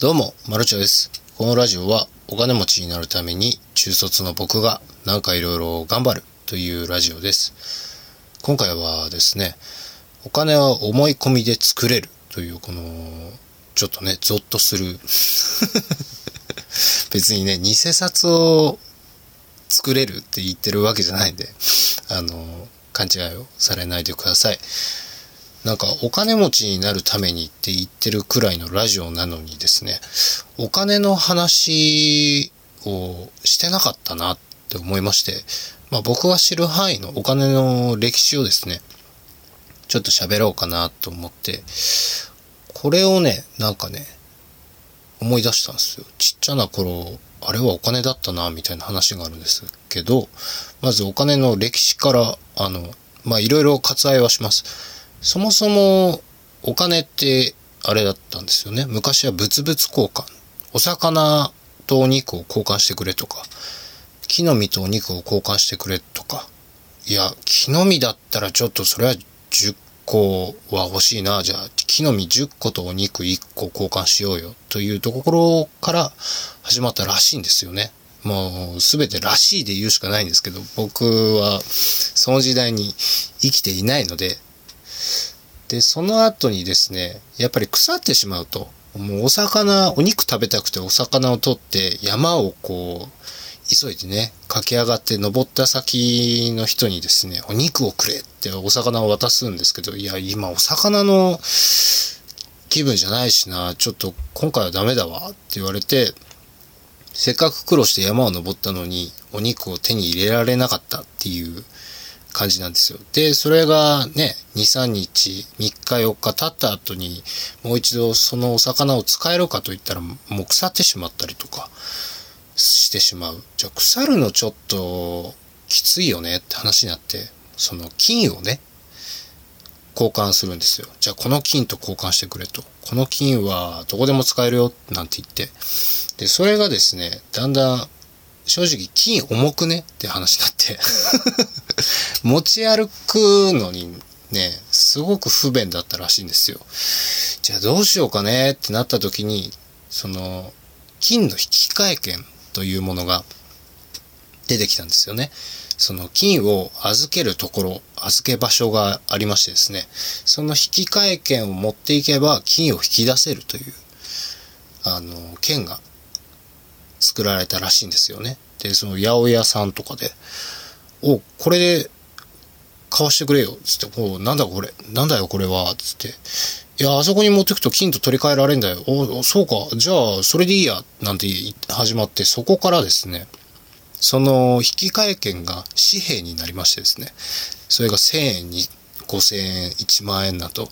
どうも、マルチョです。このラジオはお金持ちになるために中卒の僕がなんかいろいろ頑張るというラジオです。今回はですね、お金は思い込みで作れるというこの、ちょっとね、ゾッとする。別にね、偽札を作れるって言ってるわけじゃないんで、あの、勘違いをされないでください。なんかお金持ちになるためにって言ってるくらいのラジオなのにですね、お金の話をしてなかったなって思いまして、まあ僕が知る範囲のお金の歴史をですね、ちょっと喋ろうかなと思って、これをね、なんかね、思い出したんですよ。ちっちゃな頃、あれはお金だったな、みたいな話があるんですけど、まずお金の歴史から、あの、まあいろいろ割愛はします。そもそもお金ってあれだったんですよね。昔は物々交換。お魚とお肉を交換してくれとか、木の実とお肉を交換してくれとか。いや、木の実だったらちょっとそれは10個は欲しいな。じゃあ、木の実10個とお肉1個交換しようよ。というところから始まったらしいんですよね。もう、すべてらしいで言うしかないんですけど、僕はその時代に生きていないので、で、その後にですね、やっぱり腐ってしまうと、もうお魚、お肉食べたくてお魚を取って山をこう、急いでね、駆け上がって登った先の人にですね、お肉をくれってお魚を渡すんですけど、いや、今お魚の気分じゃないしな、ちょっと今回はダメだわって言われて、せっかく苦労して山を登ったのに、お肉を手に入れられなかったっていう感じなんですよ。で、それがね、2、3日、3日、4日経った後に、もう一度そのお魚を使えるかといったら、もう腐ってしまったりとかしてしまう。じゃあ腐るのちょっときついよねって話になって、その金をね、交換するんですよ。じゃあこの金と交換してくれと。この金はどこでも使えるよなんて言って。で、それがですね、だんだん正直金重くねって話になって 持ち歩くのにね、すごく不便だったらしいんですよ。じゃあどうしようかねってなった時に、その、金の引き換え券というものが出てきたんですよね。その金を預けるところ、預け場所がありましてですね、その引き換え券を持っていけば金を引き出せるという、あの、券が作られたらしいんですよね。で、その八百屋さんとかで、お、これで買わしてくれよ、つって、お、なんだこれ、なんだよこれは、つって、いや、あそこに持ってくと金と取り替えられんだよ。お、そうか、じゃあ、それでいいや、なんて始まって、そこからですね、その引換券が紙幣になりましてですね、それが1000円に5000円、1万円だと。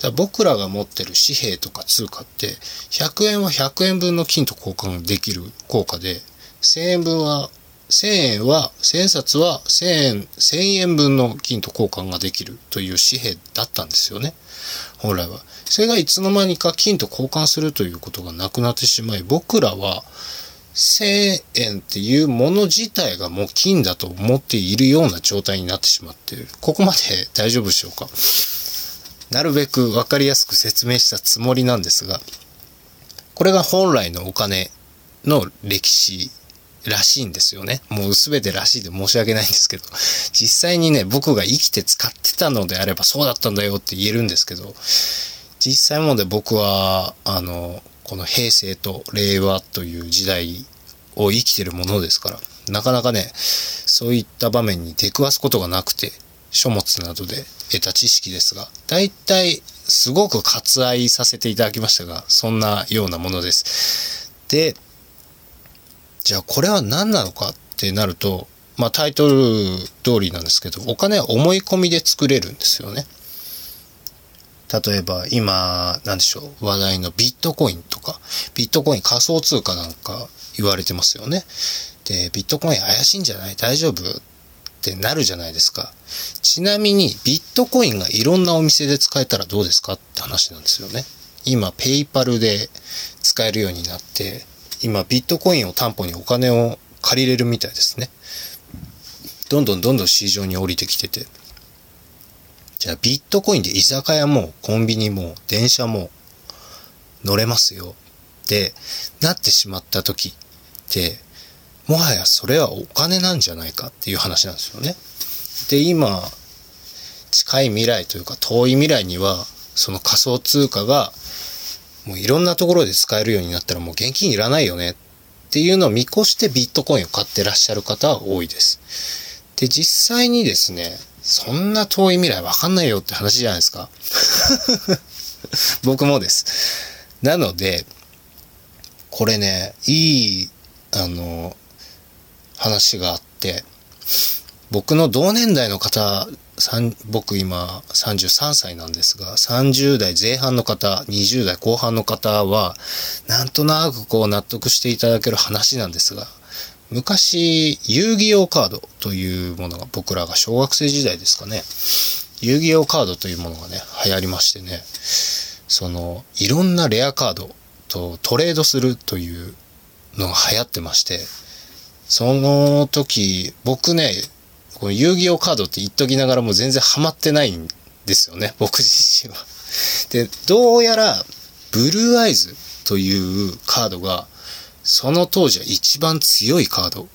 だ僕らが持ってる紙幣とか通貨って、100円は100円分の金と交換できる効果で、1000円分は、1000円は、1000円札は1000円、1000円分の金と交換ができるという紙幣だったんですよね。本来は。それがいつの間にか金と交換するということがなくなってしまい、僕らは、1000円っていうもの自体がもう金だと思っているような状態になってしまっている。ここまで大丈夫でしょうか？なるべくわかりやすく説明したつもりなんですが、これが本来のお金の歴史らしいんですよね。もうすべてらしいで申し訳ないんですけど、実際にね、僕が生きて使ってたのであればそうだったんだよって言えるんですけど、実際もで僕は、あの、この平成と令和という時代を生きてるものですから、なかなかね、そういった場面に出くわすことがなくて、書物などで得た知識ですが、大体すごく割愛させていただきましたが、そんなようなものです。で、じゃあこれは何なのかってなると、まあタイトル通りなんですけど、お金は思い込みで作れるんですよね。例えば今、なんでしょう、話題のビットコインとか、ビットコイン仮想通貨なんか言われてますよね。で、ビットコイン怪しいんじゃない？大丈夫？ってなるじゃないですか。ちなみにビットコインがいろんなお店で使えたらどうですか？って話なんですよね。今、ペイパルで使えるようになって、今、ビットコインを担保にお金を借りれるみたいですね。どんどんどんどん市場に降りてきてて。じゃあビットコインで居酒屋もコンビニも電車も乗れますよってなってしまった時って、もはやそれはお金なんじゃないかっていう話なんですよね。で、今、近い未来というか遠い未来には、その仮想通貨がもういろんなところで使えるようになったらもう現金いらないよねっていうのを見越してビットコインを買ってらっしゃる方は多いです。で、実際にですね、そんな遠い未来わかんないよって話じゃないですか。僕もです。なので、これね、いい、あの、話があって、僕の同年代の方、僕今33歳なんですが、30代前半の方、20代後半の方は、なんとなくこう納得していただける話なんですが、昔、遊戯王カードというものが僕らが小学生時代ですかね、遊戯王カードというものがね、流行りましてね、その、いろんなレアカードとトレードするというのが流行ってまして、その時、僕ね、この遊戯王カードって言っときながらも全然ハマってないんですよね、僕自身は。で、どうやら、ブルーアイズというカードが、その当時は一番強いカード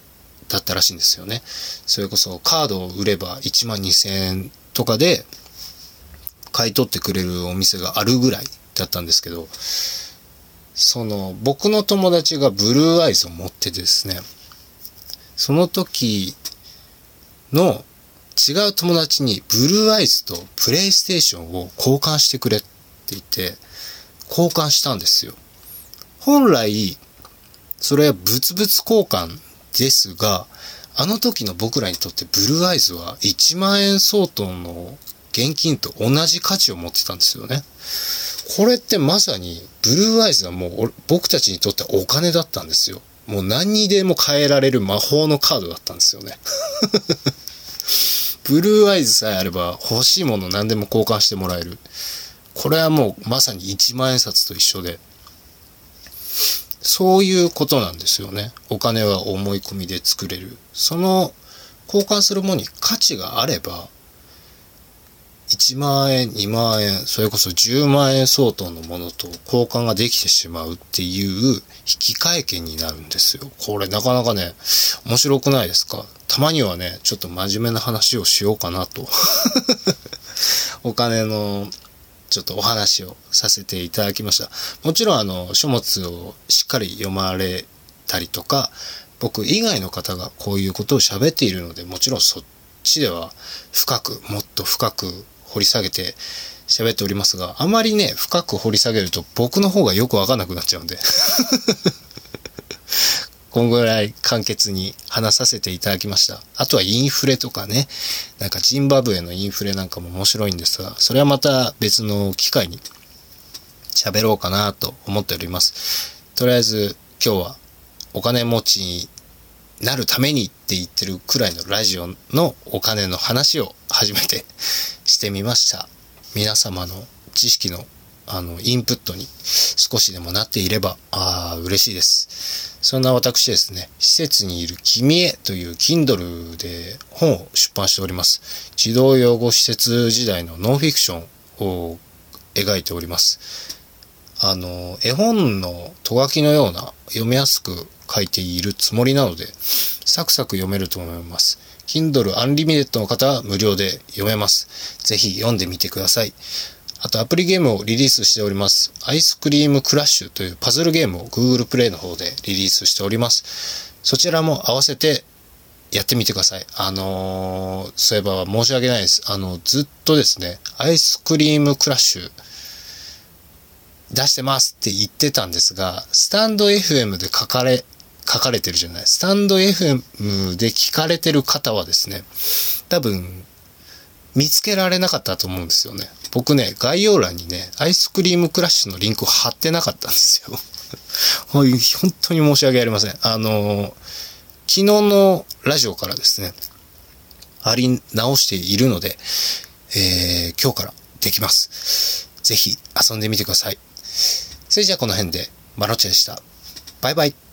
だったらしいんですよね。それこそカードを売れば1万2000円とかで買い取ってくれるお店があるぐらいだったんですけど、その僕の友達がブルーアイズを持ってですね、その時の違う友達にブルーアイズとプレイステーションを交換してくれって言って交換したんですよ。本来、それは物々交換ですが、あの時の僕らにとってブルーアイズは1万円相当の現金と同じ価値を持ってたんですよね。これってまさにブルーアイズはもう僕たちにとってはお金だったんですよ。もう何にでも変えられる魔法のカードだったんですよね。ブルーアイズさえあれば欲しいもの何でも交換してもらえる。これはもうまさに1万円札と一緒で。そういうことなんですよね。お金は思い込みで作れる。その交換するものに価値があれば、1万円、2万円、それこそ10万円相当のものと交換ができてしまうっていう引き換え券になるんですよ。これなかなかね、面白くないですか？たまにはね、ちょっと真面目な話をしようかなと。お金のちょっとお話をさせていただきました。もちろんあの書物をしっかり読まれたりとか、僕以外の方がこういうことを喋っているので、もちろんそっちでは深く、もっと深く掘り下げて喋っておりますが、あまりね、深く掘り下げると僕の方がよくわかんなくなっちゃうんで。こんぐらい簡潔に話させていただきました。あとはインフレとかね、なんかジンバブエのインフレなんかも面白いんですが、それはまた別の機会に喋ろうかなと思っております。とりあえず今日はお金持ちになるためにって言ってるくらいのラジオのお金の話を初めてしてみました。皆様の知識のあの、インプットに少しでもなっていれば、ああ、嬉しいです。そんな私ですね、施設にいる君へという Kindle で本を出版しております。児童養護施設時代のノンフィクションを描いております。あの、絵本のと書きのような読みやすく書いているつもりなので、サクサク読めると思います。Kindle Unlimited の方は無料で読めます。ぜひ読んでみてください。あとアプリゲームをリリースしております。アイスクリームクラッシュというパズルゲームを Google Play の方でリリースしております。そちらも合わせてやってみてください。あのー、そういえば申し訳ないです。あの、ずっとですね、アイスクリームクラッシュ出してますって言ってたんですが、スタンド FM で書かれ、書かれてるじゃない。スタンド FM で聞かれてる方はですね、多分、見つけられなかったと思うんですよね。僕ね、概要欄にね、アイスクリームクラッシュのリンクを貼ってなかったんですよ。本当に申し訳ありません。あの、昨日のラジオからですね、貼り直しているので、えー、今日からできます。ぜひ遊んでみてください。それじゃあこの辺で、マロチでした。バイバイ。